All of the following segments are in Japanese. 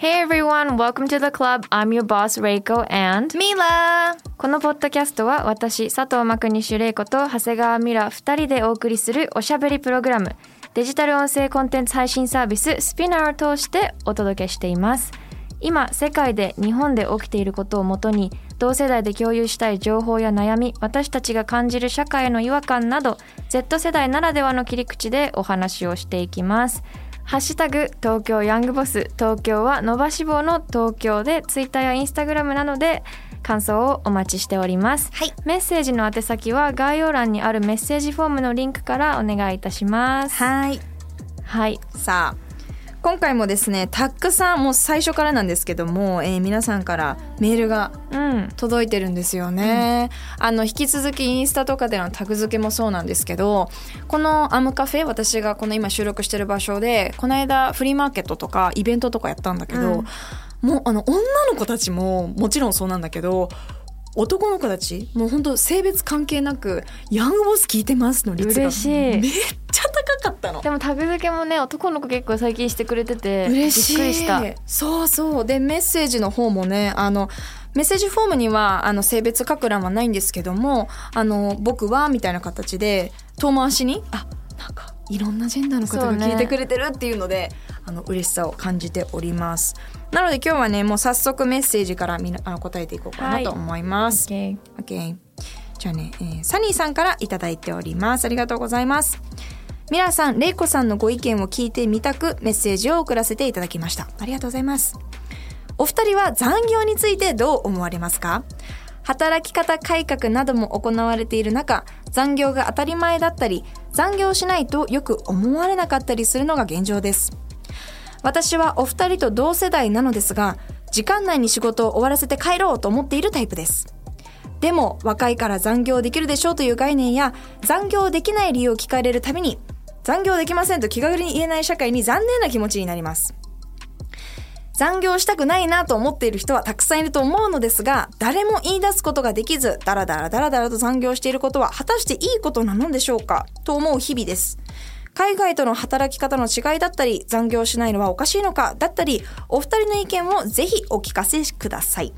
Hey everyone, welcome to the club. I'm your boss Reiko and ミラこのポッドキャストは私佐藤真国主玲子と長谷川ミラ2人でお送りするおしゃべりプログラムデジタル音声コンテンツ配信サービススピナーを通してお届けしています。今世界で日本で起きていることをもとに同世代で共有したい情報や悩み私たちが感じる社会の違和感など Z 世代ならではの切り口でお話をしていきますハッシュタグ東京ヤングボス。東京は伸ばし棒の東京でツイッターやインスタグラムなどで感想をお待ちしております、はい。メッセージの宛先は概要欄にあるメッセージフォームのリンクからお願いいたします。はい。はい。さあ今回もですねたくさんもう最初からなんですけども、えー皆さんからメールがうん。届いてるんですよね、あの引き続きインスタとかでのタグ付けもそうなんですけどこのアムカフェ私がこの今収録してる場所でこの間フリーマーケットとかイベントとかやったんだけど、もうあの女の子たちももちろんそうなんだけど男の子たちもう本当性別関係なく「ヤングボス聞いてます」の率がめっちゃ高かったの。でもタグ付けもね男の子結構最近してくれてて嬉しい。びっくりした。そうそう。でメッセージの方もねあのメッセージフォームにはあの性別書く欄はないんですけどもあの僕はみたいな形で遠回しにあなんかいろんなジェンダーの方が聞いてくれてるっていうのであの嬉しさを感じております。なので今日はねもう早速メッセージからみなあの答えていこうかなと思います、OK OK じゃあね、えーサニーさんからいただいております。ありがとうございますミラさん、レイコさんのご意見を聞いてみたくメッセージを送らせていただきました。ありがとうございます。お二人は残業についてどう思われますか？働き方改革なども行われている中、残業が当たり前だったり、残業しないとよく思われなかったりするのが現状です。私はお二人と同世代なのですが、時間内に仕事を終わらせて帰ろうと思っているタイプです。でも若いから残業できるでしょうという概念や残業できない理由を聞かれるたびに残業できませんと気軽に言えない社会に残念な気持ちになります。残業したくないなと思っている人はたくさんいると思うのですが、誰も言い出すことができず、ダラダラダラダラと残業していることは果たしていいことなのでしょうかと思う日々です。海外との働き方の違いだったり、残業しないのはおかしいのかだったり、お二人の意見をぜひお聞かせください。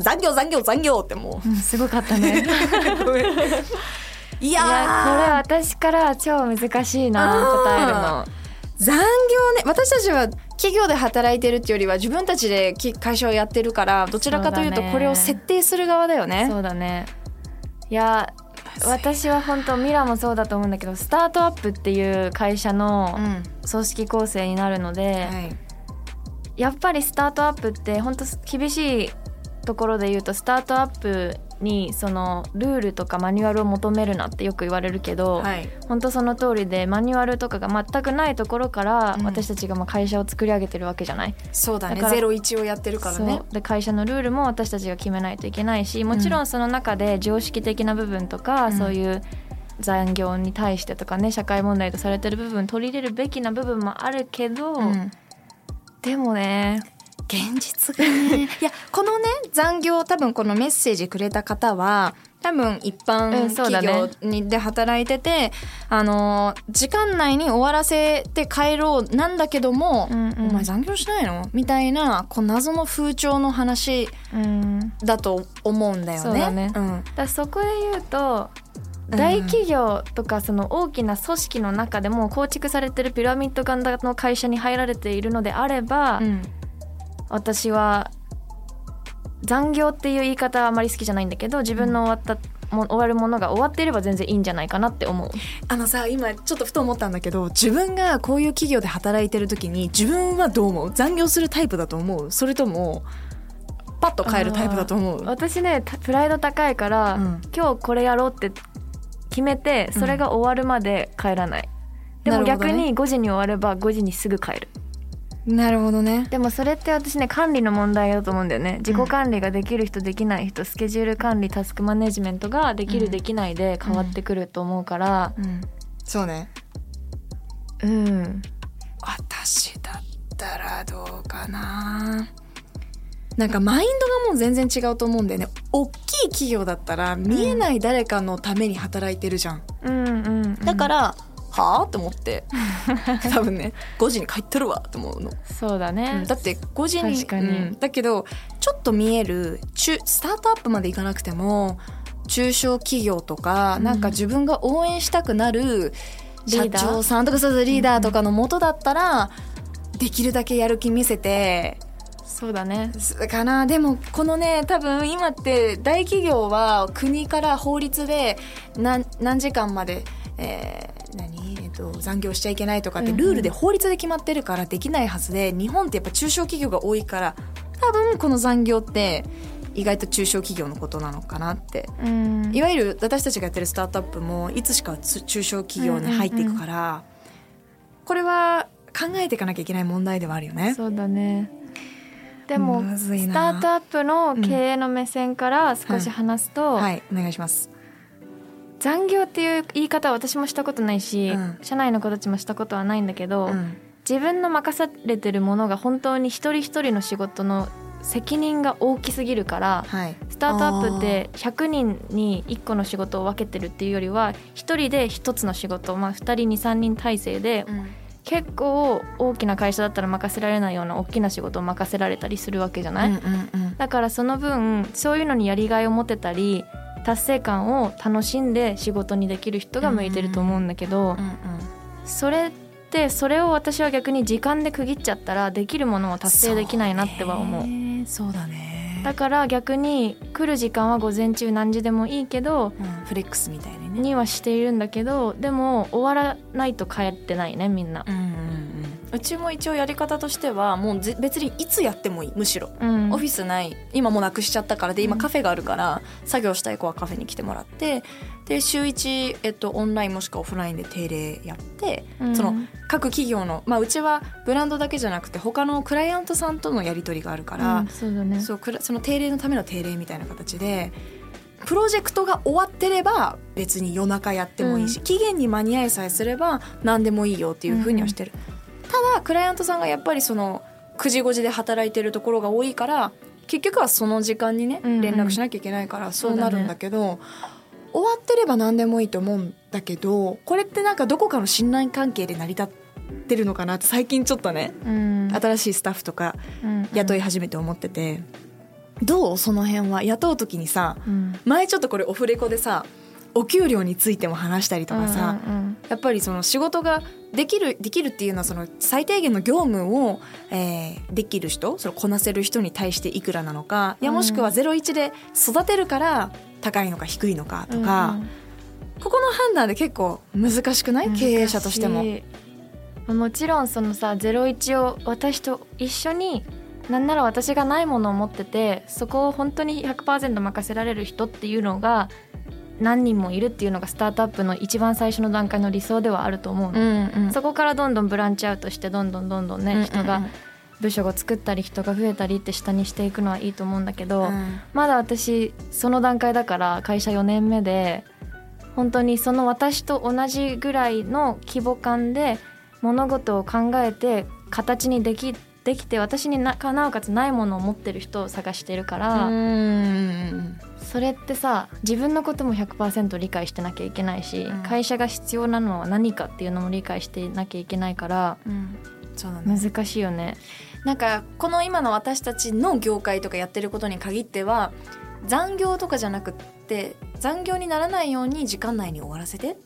残業残業残業ってもう。うんすごかったね いいやこれ私からは超難しいな答えるの。残業ね私たちは企業で働いてるっていうよりは自分たちでき会社をやってるからどちらかというとこれを設定する側だよね。そうだね。いや私は本当ミラもそうだと思うんだけどスタートアップっていう会社のうん。組織構成になるので、はい。やっぱりスタートアップって本当厳しいところで言うとスタートアップにそのルールとかマニュアルを求めるなってよく言われるけど、はい。本当その通りでマニュアルとかが全くないところからうん。私たちがまあ会社を作り上げてるわけじゃない、そうだね。ゼロ一をやってるからね。で会社のルールも私たちが決めないといけないしもちろんその中で常識的な部分とか、うん。そういう残業に対してとかね社会問題とされてる部分取り入れるべきな部分もあるけど、うん。でもね現実がね。いやこのね残業多分このメッセージくれた方は多分一う般企ね。業にで働いてて、あの時間内に終わらせて帰ろうなんだけども、うんうん。お前残業しないの？みたいなこう謎の風潮の話うん。だと思うんだよね。そうだね。ん。だそこで言うと大企業とかその大きな組織の中でも構築されてるピラミッド型の会社に入られているのであれば、うん私は残業っていう言い方はあまり好きじゃないんだけど自分の終わったも終わるものが終わっていれば全然いいんじゃないかなって思う。あのさ今ちょっとふと思ったんだけど自分がこういう企業で働いてる時に自分はどう思う？残業するタイプだと思う？それともパッと帰るタイプだと思う？私ねたプライド高いから、うん。今日これやろうって決めてそれが終わるまで帰らない、でもなるほどね。逆に5時に終われば5時にすぐ帰るなるほどね。でもそれって私ね管理の問題だと思うんだよね。自己管理ができる人できない人、スケジュール管理タスクマネジメントができる、うん。できないで変わってくると思うから。うん。そうね。うん。私だったらどうかな。なんかマインドがもう全然違うと思うんだよね。大きい企業だったら見えない誰かのために働いてるじゃん、うんうんうん。だから、はあ？って思って。多分ね5時に帰ってるわ。って思うの、そうだね、だって5時に確かに。うん。だけどちょっと見える中スタートアップまでいかなくても中小企業とか、うん。なんか自分が応援したくなる社長さんとかそうそうリーダーとかのもとだったら、できるだけやる気見せてそうだね。かな。でもこのね多分今って大企業は国から法律で何何時間まで、えー何？と、残業しちゃいけないとかってうんうん。ルールで法律で決まってるからできないはずで、日本ってやっぱ中小企業が多いから多分この残業って意外と中小企業のことなのかなって。うん。いわゆる私たちがやってるスタートアップもいつしか中小企業に入っていくから、これは考えていかなきゃいけない問題ではあるよね。そうだね。でもスな。タートアップの経営の目線から少し話すと、はい。お願いします。残業っていう言い方は私もしたことないし、うん。社内の子たちもしたことはないんだけど、うん。自分の任されてるものが本当に一人一人の仕事の責任が大きすぎるからはい、スタートアップって100人に1個の仕事を分けてるっていうよりは1人で1つの仕事、まあ、2人23人体制で結構大きな会社だったら任せられないような大きな仕事を任せられたりするわけじゃない、うんうんうん。だからその分そういうのにやりがいを持てたり達成感を楽しんで仕事にできる人が向いてると思うんだけど、うんそれってそれを私は逆に時間で区切っちゃったらできるものを達成できないなっては思う。そうだね。だから逆に来る時間は午前中何時でもいいけどうん。フレックスみたいにね。にはしているんだけどでも終わらないと帰ってないねみんな。うんうんうんうちも一応やり方としてはもうぜ別にいつやってもいいむしろ、うん。オフィスない今もうなくしちゃったからで今うん。カフェがあるから、作業したい子はカフェに来てもらってで週1、えっと、オンラインもしくはオフラインで定例やって、うん。その各企業の、まあ、うちはブランドだけじゃなくて他のクライアントさんとのやり取りがあるから、うんそうだね。その定例のための定例みたいな形でプロジェクトが終わってれば別に夜中やってもいいし、う期限に間に合いさえすれば何でもいいよっていうふうにはしてる、ただクライアントさんがやっぱりその9時5時で働いてるところが多いから結局はその時間にねうんうん。連絡しなきゃいけないからそうなるんだけど、終わってれば何でもいいと思うんだけどこれってなんかどこかの信頼関係で成り立ってるのかなって最近ちょっとねうん。新しいスタッフとかうん雇い始めて思ってて、どうその辺は？雇う時にさうん。前ちょっとこれオフレコでさお給料についても話したりとかさ、うんうん。やっぱりその仕事ができるできるっていうのはその最低限の業務を、えーできる人そのこなせる人に対していくらなのかいやうん。もしくは01で育てるから高いのか低いのかとか、うんうん。ここの判断で結構難しくない？経営者としても。もちろんそのさ01を私と一緒になんなら私がないものを持っててそこを本当に100%任せられる人っていうのが何人もいるっていうのがスタートアップの一番最初の段階の理想ではあると思うの、うんうん。そこからどんどんブランチアウトしてどんどんどんどんね、人が部署を作ったり人が増えたりって下にしていくのはいいと思うんだけど、うん。まだ私その段階だから会社4年目で本当にその私と同じぐらいの規模感で物事を考えて形にできできて私にななおかつないものを持ってる人を探してるから、うん。それってさ自分のことも100%理解してなきゃいけないし、うん。会社が必要なのは何かっていうのも理解してなきゃいけないからうん。そうだね。難しいよね。なんかこの今の私たちの業界とかやってることに限っては残業とかじゃなくって残業にならないように時間内に終わらせて。っ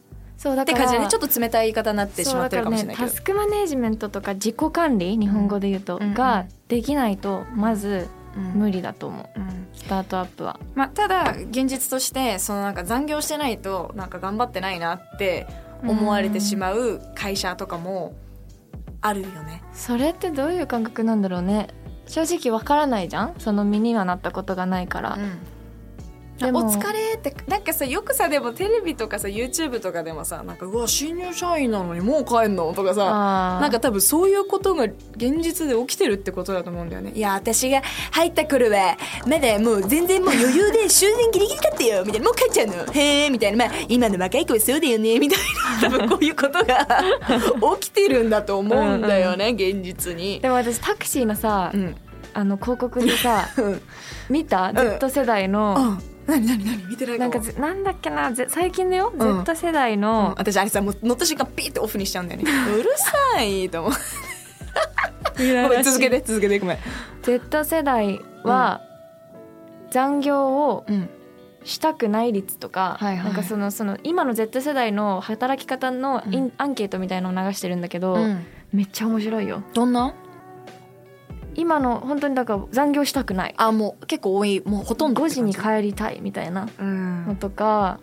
そうだからて感じでね。ちょっと冷たい言い方になってしまってるかもしれないけど。ね、タスクマネジメントとか自己管理日本語で言うと、うんができないとまずうん無理だと思う。うん。スタートアップは。まあ、ただ現実としてそのなんか残業してないとなんか頑張ってないなって思われてしまう会社とかもあるよね。それってどういう感覚なんだろうね。正直わからないじゃん？その身にはなったことがないから、お疲れって。なんかさよくさでもテレビとかさ YouTube とかでもさなんかうわ新入社員なのにもう帰んのとかさなんか多分そういうことが現実で起きてるってことだと思うんだよね。いや私が入った頃はまだもう全然もう余裕で終電ギリギリだったよみたいな。もう帰っちゃうの。へえみたいな。まあ今の若い子はそうだよねみたいな。多分こういうことが起きてるんだと思うんだよね現実に。でも私タクシーのさ、うん。あの広告でさうん。見た？Z 世代の、あ何何何見てないなんかぜなんだっけなぜ最近だよ、うん。Z 世代うん。の、私あれさもう乗った瞬間ピーってオフにしちゃうんだよね。うるさいと思う。ごめん続けて続けてごめん。Z 世代は、残業をうん。したくない率とか、はいはいなんかそのその今の Z 世代の働き方のイン、うんアンケートみたいのを流してるんだけど、うん。めっちゃ面白いよ。どんな？今の本当にだから残業したくない。あもう結構多い。もうほとんど。5時にる帰りたいみたいなうん。のとか、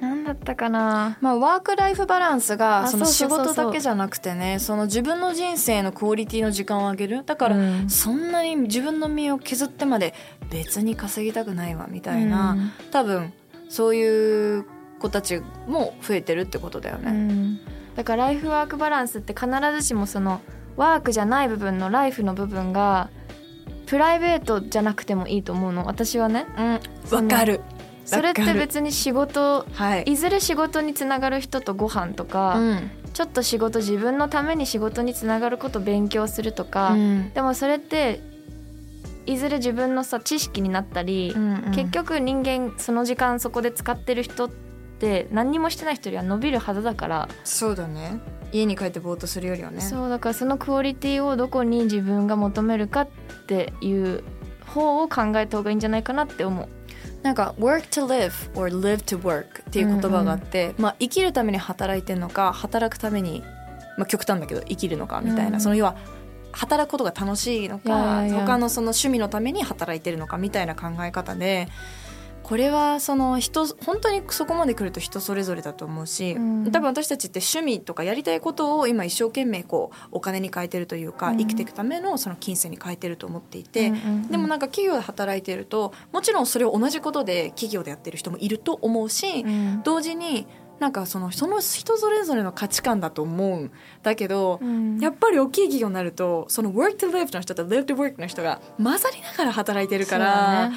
なんだったかな。まあ、ワーク・ライフ・バランスがあその仕事だけじゃなくてねその自分の人生のクオリティの時間を上げる。だから、うん。そんなに自分の身を削ってまで別に稼ぎたくないわみたいな、うん。多分そういう子たちも増えてるってことだようね。ん。だからライフワークバランスって必ずしもそのワークじゃない部分のライフの部分がプライベートじゃなくてもいいと思うの。私はね。うん、わかる。それって別に仕事はい。いずれ仕事につながる人とご飯とか、うん。ちょっと仕事自分のために仕事につながること勉強するとか、うん。でもそれっていずれ自分のさ知識になったり、うんうん。結局人間その時間そこで使ってる人って何にもしてない人よりは伸びるはずだから、そうだね。家に帰ってぼーっとするよりはね。そうだからそのクオリティをどこに自分が求めるかっていう方を考えた方がいいんじゃないかなって思う。なんか work to live or live to work っていう言葉があって、まあ生きるために働いてるのか働くためにまあ極端だけど生きるのかみたいな、うんその要は働くことが楽しいのかやいや他のその趣味のために働いてるのかみたいな考え方でこれはその人本当にそこまで来ると人それぞれだと思うし、うん。多分私たちって趣味とかやりたいことを今一生懸命こうお金に変えてるというか、うん。生きていくためのその金銭に変えてると思っていて、うんうんうん。でもなんか企業で働いてるともちろんそれを同じことで企業でやってる人もいると思うし、うん。同時になんかそのその人それぞれの価値観だと思うんだけど、うん。やっぱり大きい企業になるとその work to live の人と live to work の人が混ざりながら働いてるから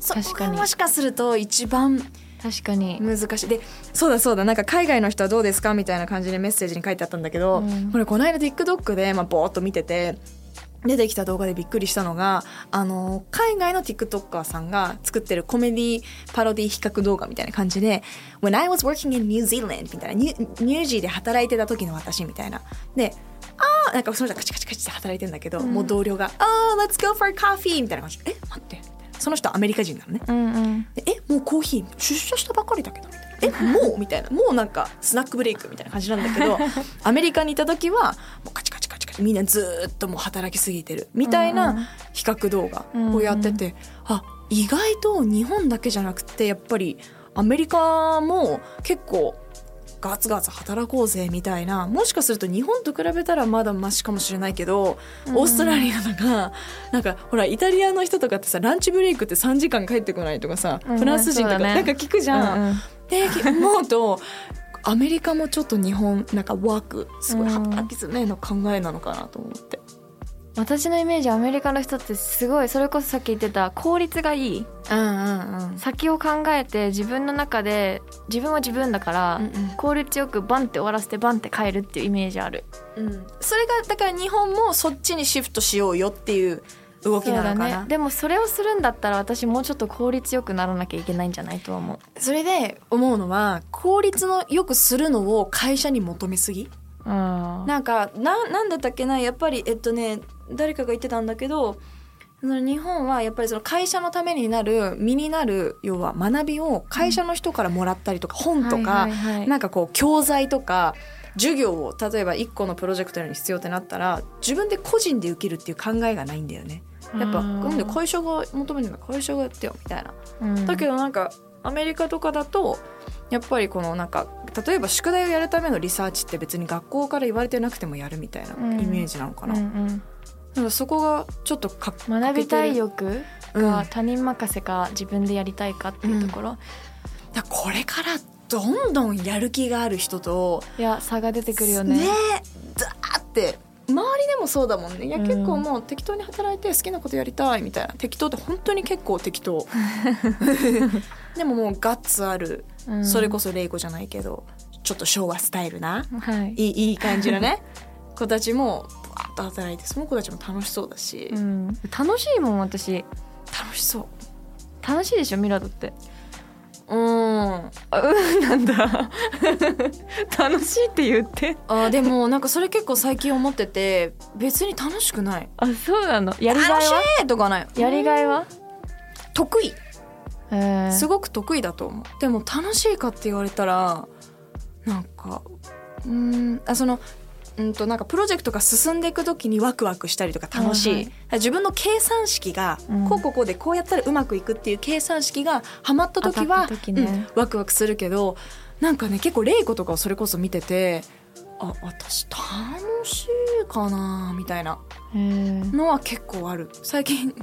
そ,、確かに。こがもしかすると一番確かに。難しい。でそうだそうだ。なんか海外の人はどうですかみたいな感じでメッセージに書いてあったんだけど、うん。これこの間 TikTok で、まあ、ボーっと見てて出てきた動画でびっくりしたのがあの海外の TikToker さんが作ってるコメディパロディ比較動画みたいな感じで「When I was working in New Zealand」みたいなニュニュージーで働いてた時の私みたいな。であーなんかその人がカチカチカチって働いてんだけど、もう同僚が「あー let's go for coffee」みたいな感じで「え待って」その人はアメリカ人なのね。うんうん。でえもうコーヒー出社したばかりだけどみたいなえもう みたいな。もうなんかスナックブレイクみたいな感じなんだけど アメリカにいた時はもうカチカチカチカチみんなずーっともう働きすぎてるみたいうんうん。な比較動画をやってて、あ意外と日本だけじゃなくてやっぱりアメリカも結構ガツガツ働こうぜみたいなもしかすると日本と比べたらまだマシかもしれないけど、オーストラリアとかなんかほらイタリアの人とかってさランチブレイクって3時間帰ってこないとかさ、うんフランス人とか、ね。なんか聞くじゃん。うんうん。で思うとアメリカもちょっと日本なんかワークすごい働き詰めの考えなのかなと思って。私のイメージアメリカの人ってすごいそれこそさっき言ってた効率がいい。うんうんうん。先を考えて自分の中で自分は自分だから、うんうん。効率よくバンって終わらせてバンって帰るっていうイメージある。うん。それがだから日本もそっちにシフトしようよっていう動きなのかな。ね。でもそれをするんだったら私もうちょっと効率よくならなきゃいけないんじゃないとは思う。それで思うのは効率のよくするのを会社に求めすぎ？うん。なんかななんだったっけな？やっぱりえっとね誰かが言ってたんだけどその日本はやっぱりその会社のためになる身になる要は学びを会社の人からもらったりとか、本とか、なんかこう教材とか授業を例えば1個のプロジェクトに必要ってなったら自分で個人で受けるっていう考えがないんだよね。やっぱうん。なん。で会社が求めるの会社がやってよみたいな。うん。だけどなんかアメリカとかだとやっぱりこのなんか例えば宿題をやるためのリサーチって別に学校から言われてなくてもやるみたいなうん。イメージなのかな,、うんうんなんかそこがちょっとか学びたいよ欲うん。他人任せか自分でやりたいかっていうところ、だからこれからどんどんやる気がある人といや差が出てくるよね。ねザーって周りでもそうだもんね。いや、うん結構もう適当に働いて好きなことやりたいみたいな。適当って本当に結構適当。でももうガッツある、うん。それこそ玲子じゃないけどちょっと昭和スタイルな。はい。いいいい感じのね 子たちもバーッと働いてその子たちも楽しそうだし、うん、楽しいもん私。楽しそう。楽しいでしょミラだって。うん。あうんなんだ。楽しいって言って。あでもなんかそれ結構最近思ってて別に楽しくない。あそうなの。やりがい楽しはいとかない。やりがいは、得意。えー。すごく得意だと思う。でも楽しいかって言われたらなんかうーんあそのうんとなんかプロジェクトが進んでいく時にワクワクしたりとか楽しい、はいはい。自分の計算式が、うん。こうこうこうでこうやったらうまくいくっていう計算式がハマった時はった時ね。うんワクワクするけどなんかね結構玲子とかをそれこそ見ててあ私楽しいかなみたいなえ。ーのは結構ある。最近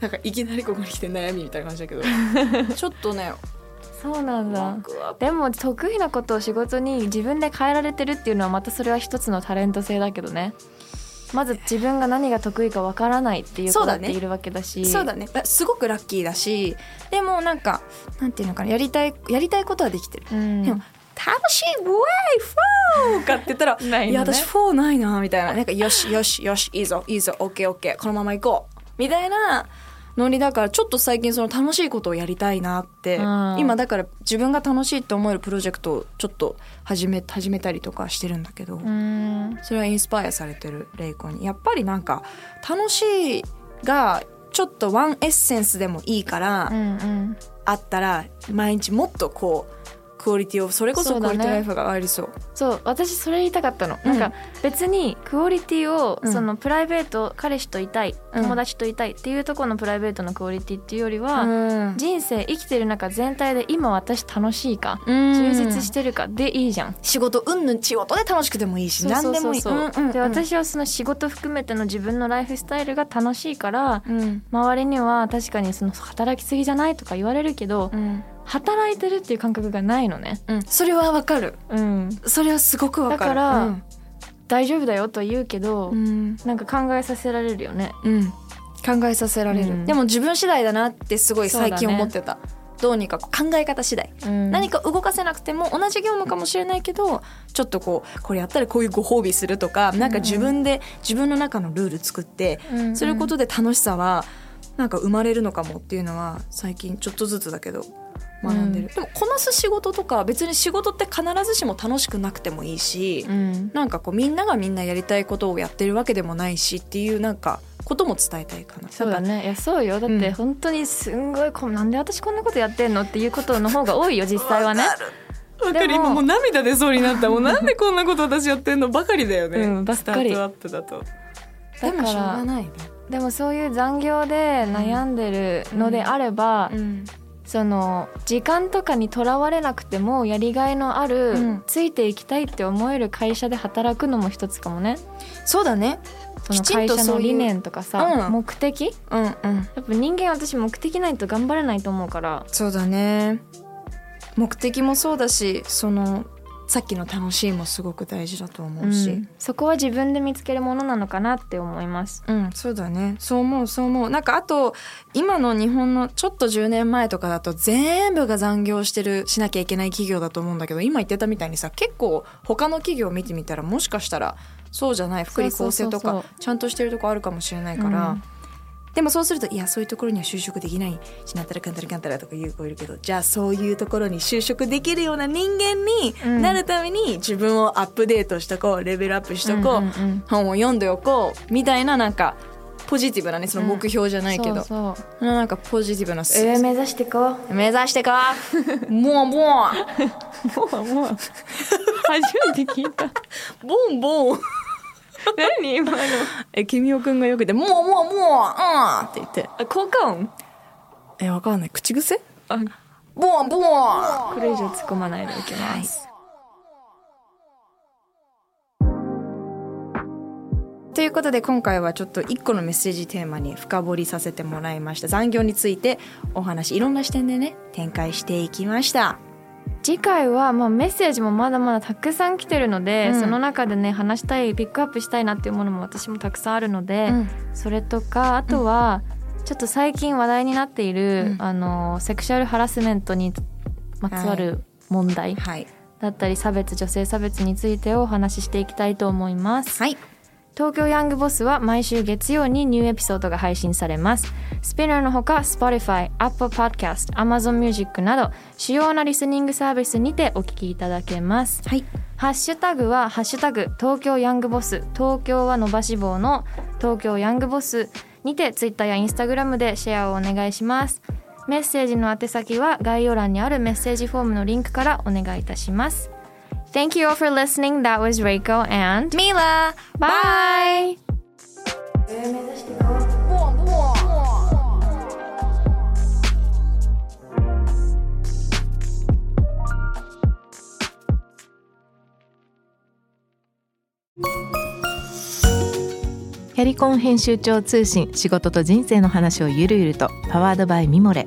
なんかいきなりここに来て悩みみたいな感じだけど。ちょっとねそうなんだ。でも得意なことを仕事に自分で変えられてるっていうのはまたそれは一つのタレント性だけどね。まず自分が何が得意かわからないっていう子そうだっているわけだし。そうだね。だすごくラッキーだしでもなんかなんていうのかなやりたいやりたいことはできてる、うん。でも楽しいウェイフォーかって言ったら ないのね。いや私フォーないなみたいな。なんかよしよしよしいいぞいいぞオッケーオッケーこのまま行こうみたいなノリだからちょっと最近その楽しいことをやりたいなって、うん。今だから自分が楽しいって思えるプロジェクトをちょっと始め始めたりとかしてるんだけど、うん。それはインスパイアされてるレイコに。やっぱりなんか楽しいがちょっとワンエッセンスでもいいから、うんうん。あったら毎日もっとこうクオリティをそれこそクオリティライフが上がりそう。そう私それ言いたかったの、うん。なんか別にクオリティを、うん。そのプライベート彼氏といたいうん。友達といたいっていうところのプライベートのクオリティっていうよりは、うん。人生生きてる中全体で今私楽しいか、うん。充実してるかでいいじゃん。仕事うんぬん仕事で楽しくてもいいし何でもいい。で私はその仕事含めての自分のライフスタイルが楽しいからうん。周りには確かにその働きすぎじゃないとか言われるけどうん働いてるっていう感覚がないのね。うん。それはわかる。うん、それはすごくわかる。だからうん。大丈夫だよとは言うけど、うん。なんか考えさせられるよね。うん。考えさせられる、うん。でも自分次第だなってすごい最近思ってた、どうにか考え方次第。うん、何か動かせなくても同じ業務かもしれないけどちょっとこうこれやったらこういうご褒美するとかなんか自分で自分の中のルール作ってうんすることで楽しさはなんか生まれるのかもっていうのは最近ちょっとずつだけど学んでる、うん。でもこなす仕事とか別に仕事って必ずしも楽しくなくてもいいし、うん、なんかこうみんながみんなやりたいことをやってるわけでもないしっていうなんかことも伝えたいかな。そうだね。いやそうよ。だっうん。て本当にすんごいこうなんで私こんなことやってんのっていうことの方が多いよ実際はね。わかる。今もう涙出そうになった。もうなんでこんなこと私やってんのばかりだよね。うんばっかり。スタートアップだと。だからでもしょうがないね。でもそういう残業で悩んでるのであれば、うんその時間とかにとらわれなくてもやりがいのある、うん。ついていきたいって思える会社で働くのも一つかもね。そうだね。その会社の理念とかさ、うん。目的？うんうん。やっぱ人間私目的ないと頑張れないと思うから。そうだね。目的もそうだしそのさっきの楽しいもすごく大事だと思うし、うんそこは自分で見つけるものなのかなって思います。うん、そうだね。そう思う、そう思う。なんかあと、今の日本のちょっと10年前とかだと全部が残業してる、しなきゃいけない企業だと思うんだけど、今言ってたみたいにさ、結構他の企業を見てみたら、もしかしたらそうじゃない、福利厚生とそうそうそうか、ちゃんとしてるとこあるかもしれないから、うんでもそうすると、いや、そういうところには就職できないし、なんたらかんたらかんたらとか言う子いるけど、じゃあそういうところに就職できるような人間になるために自分をアップデートしとこう、レベルアップしとこう、うんうんうん。本を読んでおこうみたいななんかポジティブなねその目標じゃないけど、そうそう。なんかポジティブなす上目指してこう。目指してかもうもう もうもう初めて聞いた。ボンボン 何今の？え君おくんがよくてもうもうもううんって言って。あ効果音？えわかんない。口癖？あ。ボンボン。これ以上突っ込まないでおきます。とということで今回はちょっと1個のメッセージテーマに深掘りさせてもらいました。残業についてお話いろんな視点でね展開していきました次回はまあメッセージもまだまだたくさん来てるので、うん。その中でね話したいピックアップしたいなっていうものも私もたくさんあるので、うん。それとかあとはちょっと最近話題になっている、うん。あのセクシュアルハラスメントにまつわる問題はい。だったり差別女性差別についてをお話ししていきたいと思います。はい東京ヤングボスは毎週月曜にニューエピソードが配信されます。スピナーのほか Spotify、Apple Podcast、Amazon Music など主要なリスニングサービスにてお聞きいただけます。はいハッシュタグはハッシュタグ東京ヤングボス東京は伸ばし棒の東京ヤングボスにてツイッターやインスタグラムでシェアをお願いします。メッセージの宛先は概要欄にあるメッセージフォームのリンクからお願いいたします。Thank you all for listening. That was Reiko and ミラ bye! キャリコン編集長通信仕事と人生の話をゆるゆるとパワードバイミモレ